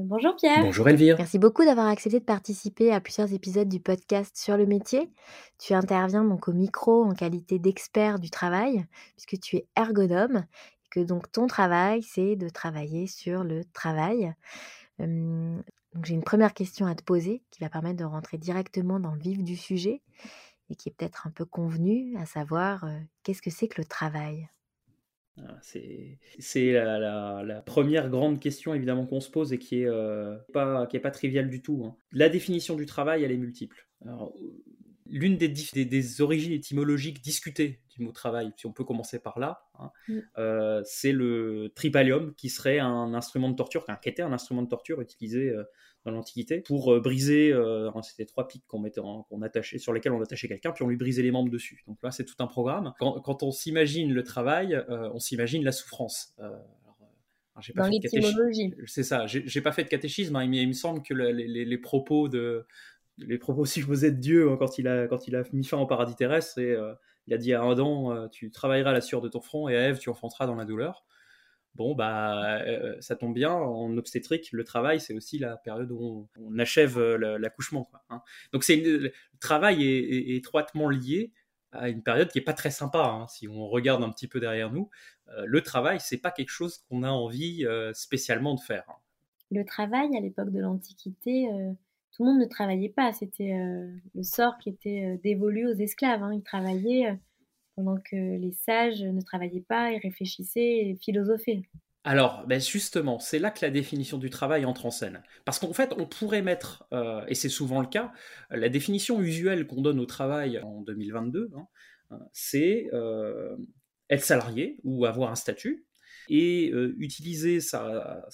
Bonjour Pierre. Bonjour Elvire. Merci beaucoup d'avoir accepté de participer à plusieurs épisodes du podcast sur le métier. Tu interviens donc au micro en qualité d'expert du travail, puisque tu es ergonome, et que donc ton travail, c'est de travailler sur le travail. Donc j'ai une première question à te poser qui va permettre de rentrer directement dans le vif du sujet et qui est peut-être un peu convenue, à savoir euh, qu'est-ce que c'est que le travail? C'est la, première grande question évidemment qu'on se pose et qui est, euh, pas, qui est pas triviale du tout. Hein. La définition du travail, elle est multiple. L'une des, des, des, origines étymologiques discutées du mot travail, si on peut commencer par là, hein, mm. euh, c'est le tripalium qui serait un instrument de torture, qui était un instrument de torture utilisé euh, dans l'Antiquité pour euh, briser, c'était trois pics qu'on mettait, qu'on attachait, sur lesquels on attachait quelqu'un, puis on lui brisait les membres dessus. Donc là, c'est tout un programme. Quand, quand on s'imagine le travail, on s'imagine la souffrance. dans l'étymologie. C'est ça. J'ai pas fait de catéchisme, hein, mais il me semble que le, les, les, propos de les propos supposés de Dieu quand il a quand il a mis fin au paradis terrestre, et il a dit à Adam, tu travailleras la sueur de ton front, et à Ève, tu enfanteras dans la douleur. Bon, bah, euh, ça tombe bien, en obstétrique, le travail, c'est aussi la période où on, achève euh, l'accouchement. Hein. Donc, c'est le travail est, étroitement lié à une période qui est pas très sympa. Hein, si on regarde un petit peu derrière nous, euh, le travail, c'est pas quelque chose qu'on a envie spécialement de faire. Hein. Le travail, à l'époque de l'Antiquité, tout le monde ne travaillait pas. C'était le sort qui était dévolu aux esclaves. Ils travaillaient pendant que les sages ne travaillaient pas et réfléchissaient et philosophaient. Alors, ben justement, c'est là que la définition du travail entre en scène. Parce qu'en fait, on pourrait mettre, euh, et c'est souvent le cas, la définition usuelle qu'on donne au travail en 2022, hein, euh, c'est euh, être salarié ou avoir un statut et utiliser sa,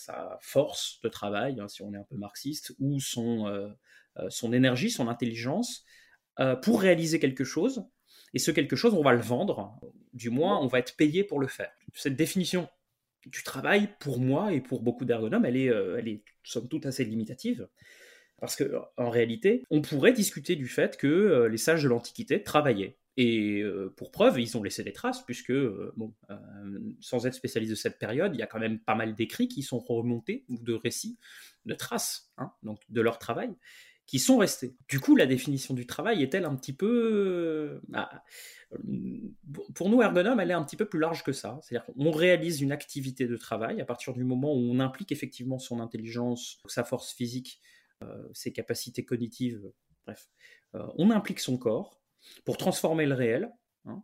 force de travail, hein, si on est un peu marxiste, ou son, son énergie, son intelligence, pour réaliser quelque chose et ce quelque chose, on va le vendre, du moins on va être payé pour le faire. Cette définition du travail, pour moi et pour beaucoup d'ergonomes, elle est, euh, elle est somme toute assez limitative. Parce que en réalité, on pourrait discuter du fait que euh, les sages de l'Antiquité travaillaient. Et euh, pour preuve, ils ont laissé des traces, puisque, bon, sans être spécialiste de cette période, il y a quand même pas mal d'écrits qui sont remontés, ou de récits, de traces, hein, donc de leur travail qui sont restés. Du coup, la définition du travail est-elle un petit peu... Euh, bah, pour nous, ergonomes, elle est un petit peu plus large que ça. C'est-à-dire qu'on réalise une activité de travail à partir du moment où on implique effectivement son intelligence, sa force physique, euh, ses capacités cognitives, bref. Euh, on implique son corps pour transformer le réel, hein,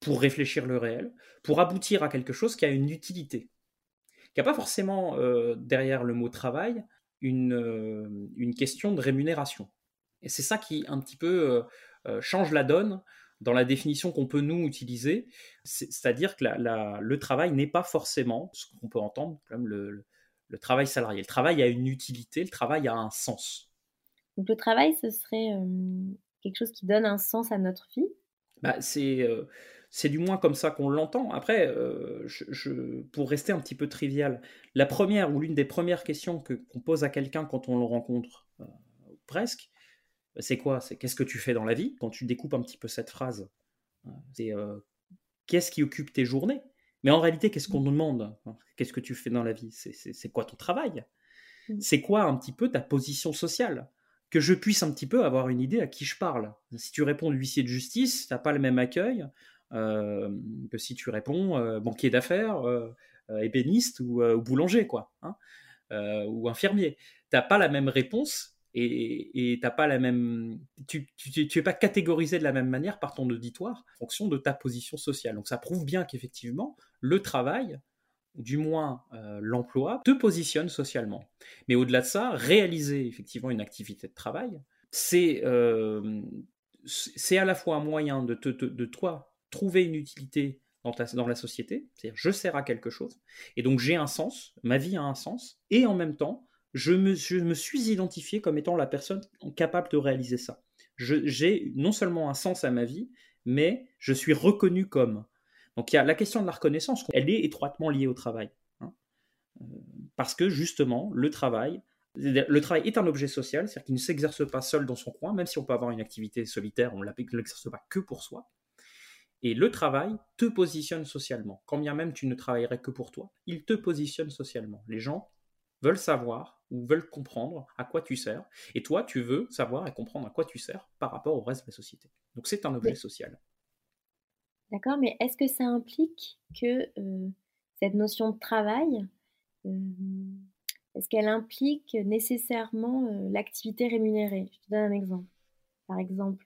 pour réfléchir le réel, pour aboutir à quelque chose qui a une utilité. Qui n'a pas forcément derrière le mot travail une, euh, une question de rémunération. Et c'est ça qui un petit peu euh, euh, change la donne dans la définition qu'on peut nous utiliser, c'est-à-dire que le travail n'est pas forcément ce qu'on peut entendre comme le, le, travail salarié. Le travail a une utilité, le travail a un sens. Donc le travail, ce serait quelque chose qui donne un sens à notre vie? Bah, C'est c'est du moins comme ça qu'on l'entend. Après, euh, je, pour rester un petit peu trivial, la première ou l'une des premières questions que, qu'on pose à quelqu'un quand on le rencontre, euh, presque, c'est quoi? C'est qu'est-ce que tu fais dans la vie? Quand tu découpes un petit peu cette phrase, euh, c'est qu'est-ce qui occupe tes journées? Mais en réalité, qu'est-ce qu'on nous demande? Qu'est-ce que tu fais dans la vie? C'est, quoi ton travail? Mmh. C'est quoi un petit peu ta position sociale? Que je puisse un petit peu avoir une idée à qui je parle. Si tu réponds huissier de justice, tu n'as pas le même accueil euh, que si tu réponds euh, banquier d'affaires, euh, ébéniste ou, boulanger, quoi, hein, ou infirmier. T'as pas la même réponse et t'as pas la même, tu, tu, es pas catégorisé de la même manière par ton auditoire en fonction de ta position sociale. Donc ça prouve bien qu'effectivement le travail, du moins l'emploi, te positionne socialement. Mais au-delà de ça, réaliser effectivement une activité de travail, c'est c'est à la fois un moyen de, te, de toi trouver une utilité dans, dans la société, c'est-à-dire je sers à quelque chose, et donc j'ai un sens, ma vie a un sens, et en même temps, je me, je me suis identifié comme étant la personne capable de réaliser ça. J'ai non seulement un sens à ma vie, mais je suis reconnu comme. Donc il y a la question de la reconnaissance, elle est étroitement liée au travail. Hein. Euh, parce que justement, le travail, le travail est un objet social, c'est-à-dire qu'il ne s'exerce pas seul dans son coin, même si on peut avoir une activité solitaire, on ne l'exerce pas que pour soi. Et le travail te positionne socialement. Quand bien même tu ne travaillerais que pour toi, il te positionne socialement. Les gens veulent savoir ou veulent comprendre à quoi tu sers. Et toi, tu veux savoir et comprendre à quoi tu sers par rapport au reste de la société. Donc c'est un objet social. D'accord, mais est-ce que ça implique que euh, cette notion de travail, euh, est-ce qu'elle implique nécessairement euh, l'activité rémunérée? Je te donne un exemple. Par exemple,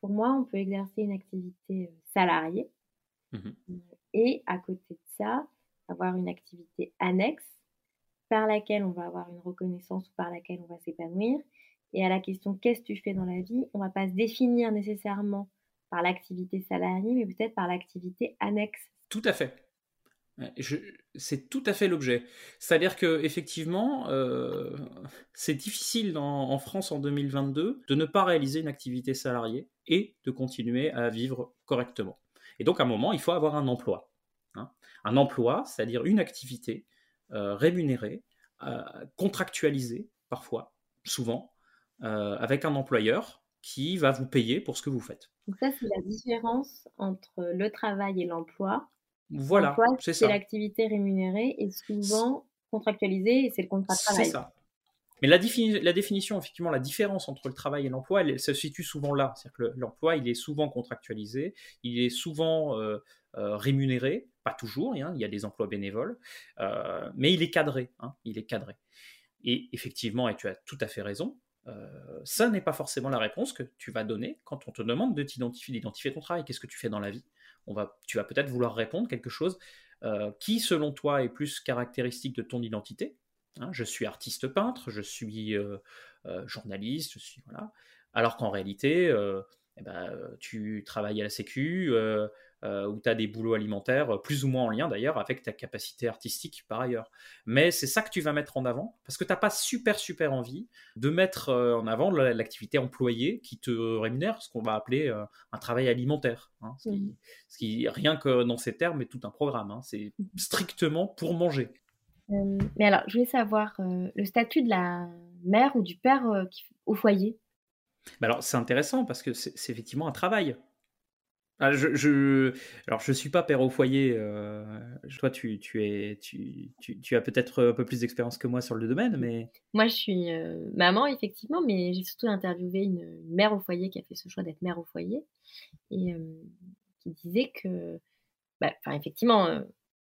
pour moi, on peut exercer une activité salariée mmh et à côté de ça, avoir une activité annexe par laquelle on va avoir une reconnaissance ou par laquelle on va s'épanouir. Et à la question qu'est-ce que tu fais dans la vie, on ne va pas se définir nécessairement par l'activité salariée, mais peut-être par l'activité annexe. Tout à fait. C'est tout à fait l'objet. C'est-à-dire que effectivement, euh, c'est difficile en France en 2022 de ne pas réaliser une activité salariée et de continuer à vivre correctement. Et donc à un moment, il faut avoir un emploi. Hein. Un emploi, c'est-à-dire une activité euh, rémunéré, euh, contractualisé parfois, souvent, avec un employeur qui va vous payer pour ce que vous faites. Donc ça, c'est la différence entre le travail et l'emploi. Voilà, c'est ça. C'est l'activité rémunérée et souvent contractualisée et c'est le contrat de travail. C'est ça. Mais la, la, définition, effectivement, la différence entre le travail et l'emploi, elle, se situe souvent là. C'est-à-dire que l'emploi, il est souvent contractualisé, il est souvent rémunéré, pas toujours, hein, il y a des emplois bénévoles, euh, mais il est cadré. Hein, il est cadré. Et effectivement, et tu as tout à fait raison, euh, ça n'est pas forcément la réponse que tu vas donner quand on te demande de t'identifier, d'identifier ton travail. Qu'est-ce que tu fais dans la vie? On va, Tu vas peut-être vouloir répondre quelque chose euh, qui, selon toi, est plus caractéristique de ton identité. Hein. je suis artiste peintre, je suis journaliste, je suis voilà. Alors qu'en réalité, eh ben, tu travailles à la Sécu, euh, où tu as des boulots alimentaires, euh, plus ou moins en lien d'ailleurs avec ta capacité artistique par ailleurs. Mais c'est ça que tu vas mettre en avant, parce que tu n'as pas super super envie de mettre euh, en avant l'activité employée qui te rémunère, ce qu'on va appeler un travail alimentaire. Hein, mmh. ce, qui, rien que dans ces termes, est tout un programme. Hein, c'est strictement pour manger. mais alors, je voulais savoir le statut de la mère ou du père au foyer? Bah alors, c'est intéressant parce que c'est effectivement un travail. Ah, je, je, alors, je suis pas père au foyer. Euh, toi, tu, tu, as peut-être un peu plus d'expérience que moi sur le domaine, mais... Moi, je suis euh, maman, effectivement, mais j'ai surtout interviewé une, mère au foyer qui a fait ce choix d'être mère au foyer et euh, qui disait que, bah, effectivement,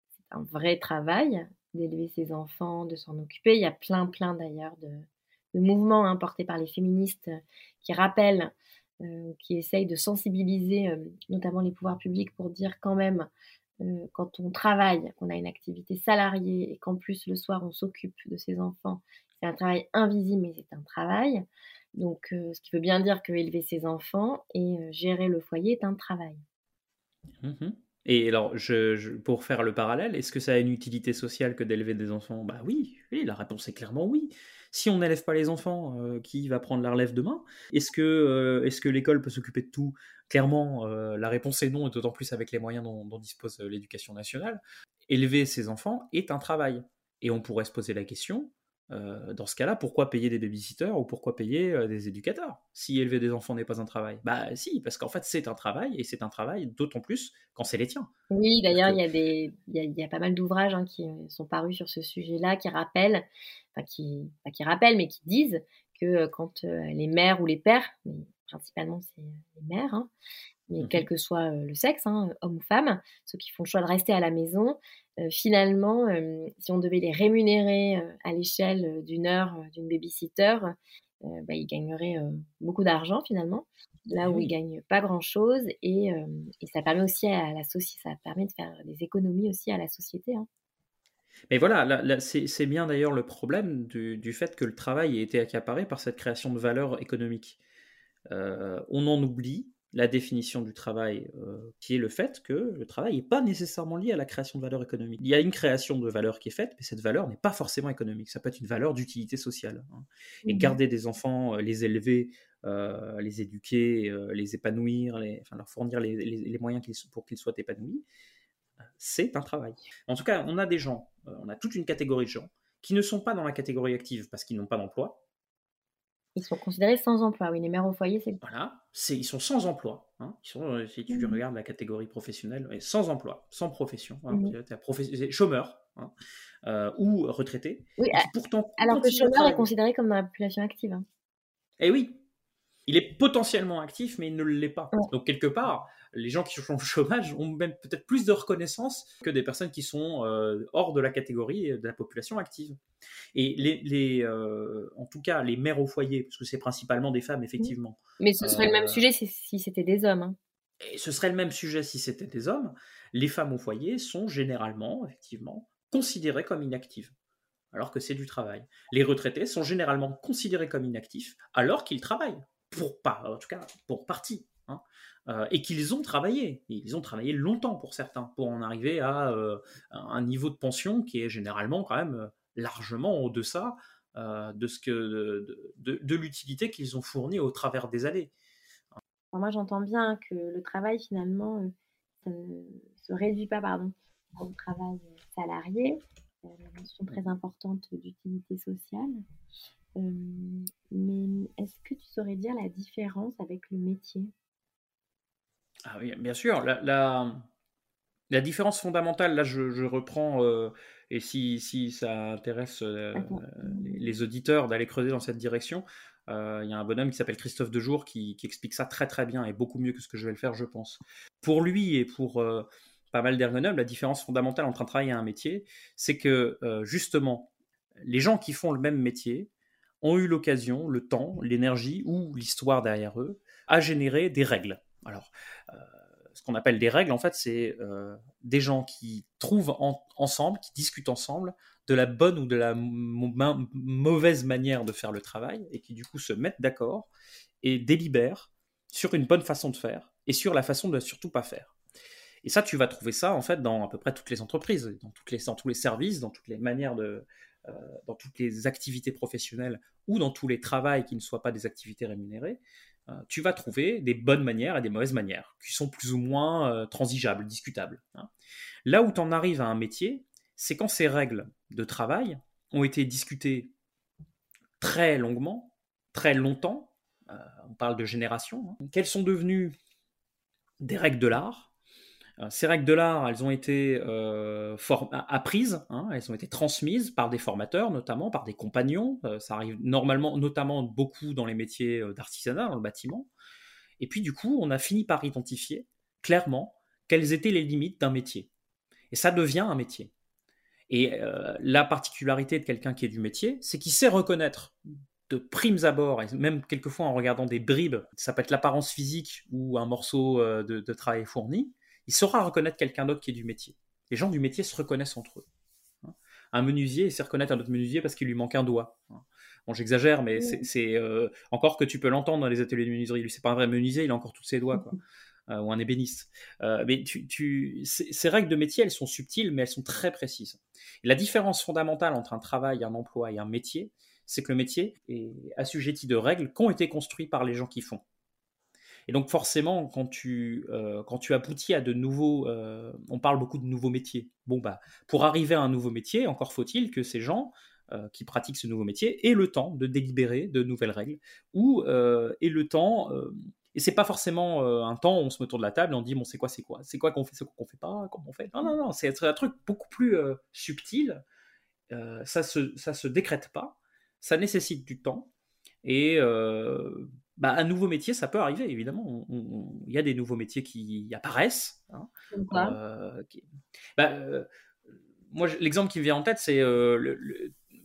c'est un vrai travail d'élever ses enfants, de s'en occuper. Il y a plein, plein d'ailleurs de, mouvements hein, portés par les féministes qui rappellent euh, qui essaye de sensibiliser euh, notamment les pouvoirs publics pour dire quand même euh, quand on travaille, qu'on a une activité salariée et qu'en plus le soir on s'occupe de ses enfants, c'est un travail invisible mais c'est un travail. Donc ce qui veut bien dire que élever ses enfants et gérer le foyer est un travail. Mmh et alors, pour faire le parallèle, est-ce que ça a une utilité sociale que d'élever des enfants? Bah oui, oui, la réponse est clairement oui. Si on n'élève pas les enfants, euh, qui va prendre la relève demain? Est-ce que, euh, est que l'école peut s'occuper de tout? Clairement, euh, la réponse est non, et d'autant plus avec les moyens dont, dispose l'éducation nationale. Élever ses enfants est un travail. Et on pourrait se poser la question, dans ce cas-là, pourquoi payer des babysitters ou pourquoi payer des éducateurs Si élever des enfants n'est pas un travail? Bah si, parce qu'en fait c'est un travail et c'est un travail d'autant plus quand c'est les tiens. Oui, d'ailleurs il y a des, il y, a, pas mal d'ouvrages hein, qui sont parus sur ce sujet-là qui rappellent enfin qui, qui rappellent, mais qui disent que euh, quand euh, les mères ou les pères, principalement c'est les mères, hein, mais mmh quel que soit euh, le sexe, hein, homme ou femme, ceux qui font le choix de rester à la maison, finalement, si on devait les rémunérer à l'échelle d'une heure d'une babysitter, bah, ils gagneraient beaucoup d'argent finalement, là où ils gagnent pas grand-chose, et, et, ça permet aussi à la société, ça permet de faire des économies aussi à la société. Hein. Mais voilà, c'est bien d'ailleurs le problème du, fait que le travail ait été accaparé par cette création de valeur économique. Euh, on en oublie la définition du travail, euh, qui est le fait que le travail n'est pas nécessairement lié à la création de valeur économique. Il y a une création de valeur qui est faite, mais cette valeur n'est pas forcément économique. Ça peut être une valeur d'utilité sociale. hein. Et Mhm. garder des enfants, euh, les élever, euh, les éduquer, euh, les épanouir, les, enfin, leur fournir les, les- les moyens pour qu'ils soient épanouis, c'est un travail. En tout cas, on a des gens, on a toute une catégorie de gens qui ne sont pas dans la catégorie active parce qu'ils n'ont pas d'emploi, Ils sont considérés sans emploi. Oui, les mères au foyer, c'est Voilà, c'est, ils sont sans emploi. hein. Ils sont, euh, si tu Mhm. regardes la catégorie professionnelle, sans emploi, sans profession, hein. Professe- c'est chômeur hein, euh, ou retraité. Oui, qui pourtant alors que chômeur est considéré comme dans la population active. hein. Eh oui, il est potentiellement actif, mais il ne l'est pas. Ouais. Donc quelque part, les gens qui sont au chômage ont même peut-être plus de reconnaissance que des personnes qui sont euh, hors de la catégorie de la population active. Et les, les, euh, en tout cas, les mères au foyer, parce que c'est principalement des femmes, effectivement, Mais ce serait le même Euh, sujet si, si c'était des hommes. hein. et ce serait le même sujet si c'était des hommes, les femmes au foyer sont généralement, effectivement, considérées comme inactives, alors que c'est du travail. Les retraités sont généralement considérés comme inactifs, alors qu'ils travaillent, pour pas, en tout cas pour partie, hein, euh, et qu'ils ont travaillé. Ils ont travaillé longtemps pour certains, pour en arriver à euh, un niveau de pension qui est généralement quand même euh, largement au deçà de, ce que, de, l'utilité qu'ils ont fournie au travers des années. Moi, j'entends bien que le travail, finalement, ça ne se réduit pas pardon, au travail salarié, la notion très importante d'utilité sociale. Mais est-ce que tu saurais dire la différence avec le métier? Ah oui, bien sûr. La, la, la différence fondamentale, là, je, je reprends, euh, et si, si ça intéresse euh, les, auditeurs d'aller creuser dans cette direction, euh, il y a un bonhomme qui s'appelle Christophe Dejour qui, qui explique ça très très bien et beaucoup mieux que ce que je vais le faire, je pense. Pour lui et pour pas mal d'ergonomes, la différence fondamentale entre un travail et un métier, c'est que justement, les gens qui font le même métier ont eu l'occasion, le temps, l'énergie ou l'histoire derrière eux à générer des règles. Alors, euh, ce qu'on appelle des règles, en fait, c'est euh, des gens qui trouvent en- ensemble, qui discutent ensemble de la bonne ou de la mauvaise manière de faire le travail et qui du coup se mettent d'accord et délibèrent sur une bonne façon de faire et sur la façon de ne surtout pas faire. Et ça, tu vas trouver ça en fait dans à peu près toutes les entreprises, dans tous les services, dans toutes les manières de, euh, dans toutes les activités professionnelles ou dans tous les travails qui ne soient pas des activités rémunérées. Euh, tu vas trouver des bonnes manières et des mauvaises manières, qui sont plus ou moins euh, transigeables, discutables. hein. Là où tu en arrives à un métier, c'est quand ces règles de travail ont été discutées très longuement, très longtemps, euh, on parle de génération, hein, qu'elles sont devenues des règles de l'art. Euh, Ces règles de l'art, elles ont été euh, apprises, hein, elles ont été transmises par des formateurs, notamment par des compagnons. Euh, ça arrive normalement, notamment beaucoup dans les métiers d'artisanat, dans le bâtiment. Et puis du coup, on a fini par identifier clairement quelles étaient les limites d'un métier. Et ça devient un métier. Et la particularité de quelqu'un qui est du métier, c'est qu'il sait reconnaître de primes abord, et même quelquefois en regardant des bribes, ça peut être l'apparence physique ou un morceau de travail fourni, il saura reconnaître quelqu'un d'autre qui est du métier. Les gens du métier se reconnaissent entre eux. hein. Un menuisier, il sait reconnaître un autre menuisier parce qu'il lui manque un doigt. hein. Bon, j'exagère, mais c'est- euh, encore que tu peux l'entendre dans les ateliers de menuiserie. Lui, c'est pas un vrai menuisier, il a encore tous ses doigts, quoi. Euh, ou un ébéniste. Euh, mais tu, tu- ces ces règles de métier, elles sont subtiles, mais elles sont très précises. Et la différence fondamentale entre un travail, un emploi et un métier, c'est que le métier est assujetti de règles qui ont été construites par les gens qui font. Et donc forcément, quand tu, euh, quand tu aboutis à de nouveaux... euh, on parle beaucoup de nouveaux métiers. Bon, bah, pour arriver à un nouveau métier, encore faut-il que ces gens euh, qui pratiquent ce nouveau métier aient le temps de délibérer de nouvelles règles, ou aient le temps... et c'est pas forcément un temps où on se met autour de la table et on dit bon c'est quoi c'est quoi? C'est quoi qu'on fait c'est quoi qu'on fait pas? Comment on fait? Non non non c'est un truc beaucoup plus subtil. Ça se ça se décrète pas. Ça nécessite du temps. Et bah, un nouveau métier ça peut arriver évidemment il y a des nouveaux métiers qui apparaissent hein, euh, qui- bah, euh, moi, l'exemple qui me vient en tête, c'est euh,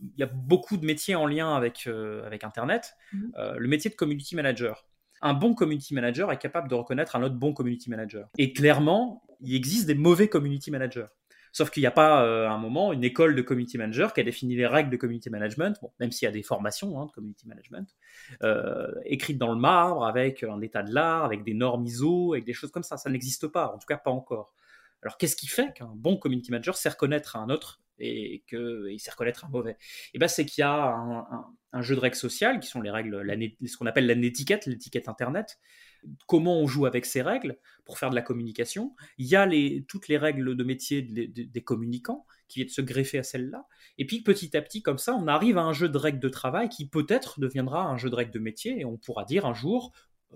il y a beaucoup de métiers en lien avec, avec Internet. Euh, le métier de community manager. Un bon community manager est capable de reconnaître un autre bon community manager. Et clairement, il existe des mauvais community managers. Sauf qu'il n'y a pas à un moment une école de community manager qui a défini les règles de community management, même s'il y a des formations hein, de community management, euh, écrites dans le marbre avec un état de l'art, avec des normes ISO, avec des choses comme ça. Ça n'existe pas, en tout cas pas encore. Alors qu'est-ce qui fait qu'un bon community manager sait reconnaître un autre et qu'il sait reconnaître un mauvais? Et eh ben c'est qu'il y a un, jeu de règles sociales qui sont les règles, ce qu'on appelle l'étiquette, l'étiquette internet. Comment on joue avec ces règles pour faire de la communication Il y a les, toutes les règles de métier des communicants qui viennent se greffer à celles-là. Et puis petit à petit, comme ça, on arrive à un jeu de règles de travail qui peut-être deviendra un jeu de règles de métier et on pourra dire un jour,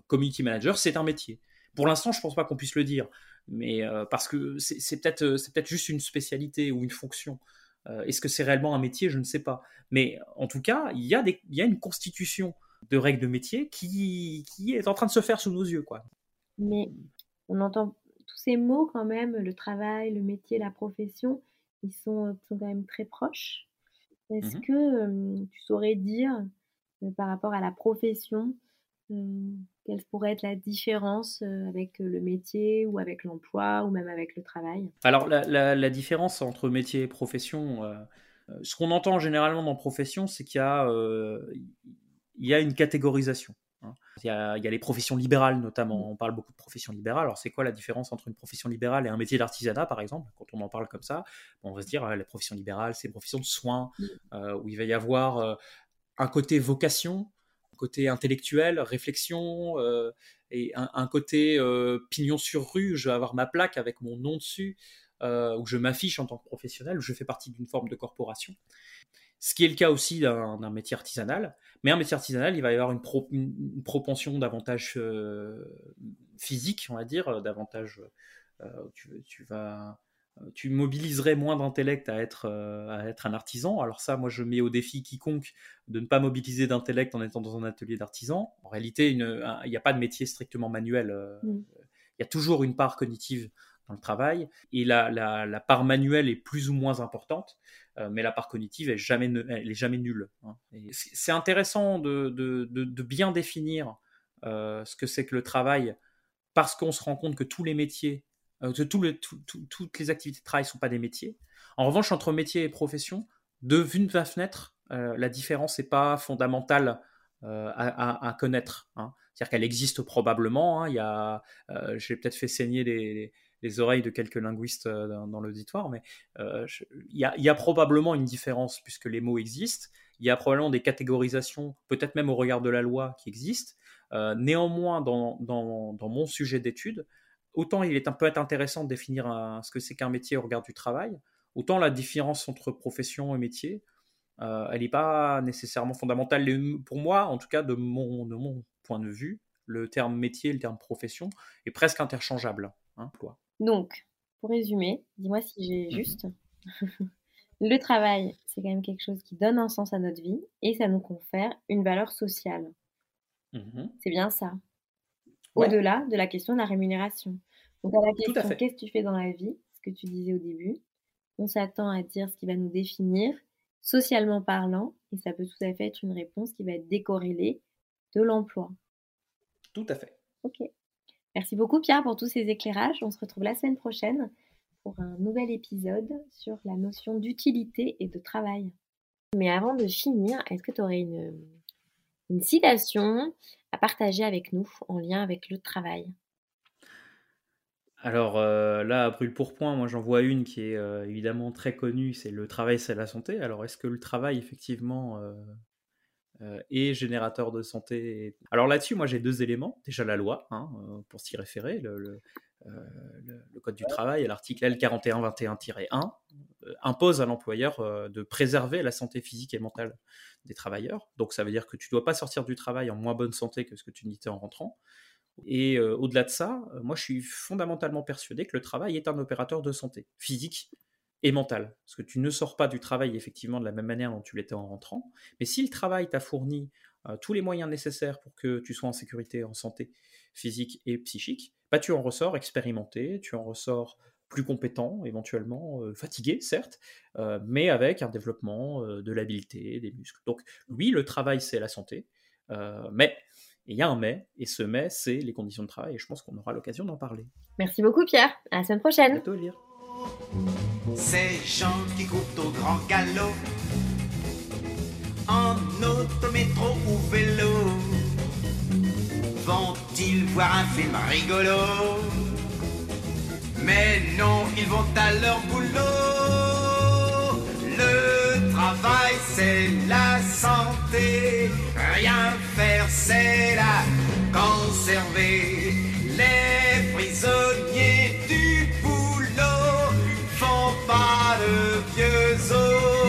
community manager, c'est un métier. Pour l'instant, je ne pense pas qu'on puisse le dire mais euh, parce que c'est peut-être euh, c'est peut-être juste une spécialité ou une fonction. Euh, est-ce que c'est réellement un métier? Je ne sais pas. Mais en tout cas, il y a une constitution de règles de métier qui, qui est en train de se faire sous nos yeux. Quoi. Mais on entend tous ces mots quand même, le travail, le métier, la profession, ils sont, sont quand même très proches. Est-ce mmh que tu saurais dire, par rapport à la profession, quelle pourrait être la différence euh, avec euh, le métier ou avec l'emploi ou même avec le travail? Alors la, différence entre métier et profession, euh, ce qu'on entend généralement dans profession, c'est qu'il y, a, il y a une catégorisation. Hein. Il, y a, il y, a, les professions libérales notamment. Mmh. On parle beaucoup de professions libérales. Alors c'est quoi la différence entre une profession libérale et un métier d'artisanat par exemple? Quand on en parle comme ça, on va se dire les professions libérales, c'est une profession de soins mmh. où il va y avoir un côté vocation, côté intellectuel, réflexion, euh, et un, côté euh, pignon sur rue, je vais avoir ma plaque avec mon nom dessus, euh, où je m'affiche en tant que professionnel, où je fais partie d'une forme de corporation. Ce qui est le cas aussi d'un métier artisanal. Mais un métier artisanal, il va y avoir une, une propension davantage physique, on va dire, davantage. Tu, tu, vas tu mobiliserais moins d'intellect à être, euh, à être un artisan. Alors ça, moi, je mets au défi quiconque de ne pas mobiliser d'intellect en étant dans un atelier d'artisan. En réalité, il n'y a pas de métier strictement manuel. Euh, mm. Il y a toujours une part cognitive dans le travail, et la, la, part manuelle est plus ou moins importante, euh, mais la part cognitive est jamais, elle est jamais nulle. Hein. C'est intéressant de, bien définir ce que c'est que le travail, parce qu'on se rend compte que tous les métiers euh, toutes les activités de travail ne sont pas des métiers. En revanche, entre métier et profession, de vue de la fenêtre, euh, la différence n'est pas fondamentale euh, à, connaître. Hein. C'est-à-dire qu'elle existe probablement. Hein. Y j'ai peut-être fait saigner les, oreilles de quelques linguistes dans, l'auditoire, mais il y, a, il, y a, probablement une différence puisque les mots existent. Il y a probablement des catégorisations, peut-être même au regard de la loi, qui existent. néanmoins, dans, mon sujet d'étude, autant il est un peu intéressant de définir ce que c'est qu'un métier au regard du travail, autant la différence entre profession et métier, euh, elle n'est pas nécessairement fondamentale. pour moi, en tout cas, de mon, de mon point de vue, le terme métier et le terme profession est presque interchangeable. Hein, Donc, pour résumer, dis-moi si j'ai mhm. juste. le travail, c'est quand même quelque chose qui donne un sens à notre vie et ça nous confère une valeur sociale. Mhm. C'est bien ça au-delà de la question de la rémunération. Donc à la question qu'est-ce que tu fais dans la vie, ce que tu disais au début, on s'attend à dire ce qui va nous définir socialement parlant, et ça peut tout à fait être une réponse qui va être décorrélée de l'emploi. Tout à fait. Ok. Merci beaucoup Pierre pour tous ces éclairages. On se retrouve la semaine prochaine pour un nouvel épisode sur la notion d'utilité et de travail. Mais avant de finir, est-ce que tu aurais une, citation à partager avec nous en lien avec le travail? Alors euh, là, à brûle pour point, moi j'en vois une qui est euh, évidemment très connue, c'est le travail, c'est la santé. Alors est-ce que le travail, effectivement, euh, est générateur de santé Alors là-dessus, moi j'ai deux éléments. Déjà la loi, hein, pour s'y référer, le, Code du travail, l'article L4121-1, impose à l'employeur de préserver la santé physique et mentale des travailleurs. Donc ça veut dire que tu ne dois pas sortir du travail en moins bonne santé que ce que tu n'étais en rentrant. Et euh, au-delà de ça, euh, moi je suis fondamentalement persuadé que le travail est un opérateur de santé physique et mentale. Parce que tu ne sors pas du travail effectivement de la même manière dont tu l'étais en rentrant. Mais si le travail t'a fourni euh, tous les moyens nécessaires pour que tu sois en sécurité, en santé physique et psychique, bah, tu en ressors expérimenté, tu en ressors plus compétent, éventuellement euh, fatigué, certes, euh, mais avec un développement de l'habileté, des muscles. Donc oui, le travail, c'est la santé, mais il y a un mais, et ce mais, c'est les conditions de travail, et je pense qu'on aura l'occasion d'en parler. Merci beaucoup Pierre, à la semaine prochaine. À bientôt, Ces gens qui courent au grand galop, en autométro ou vélo, vont-ils voir un film rigolo? Mais non, ils vont à leur boulot. Le travail, c'est la santé. Rien faire, c'est la conserver. le vieux os.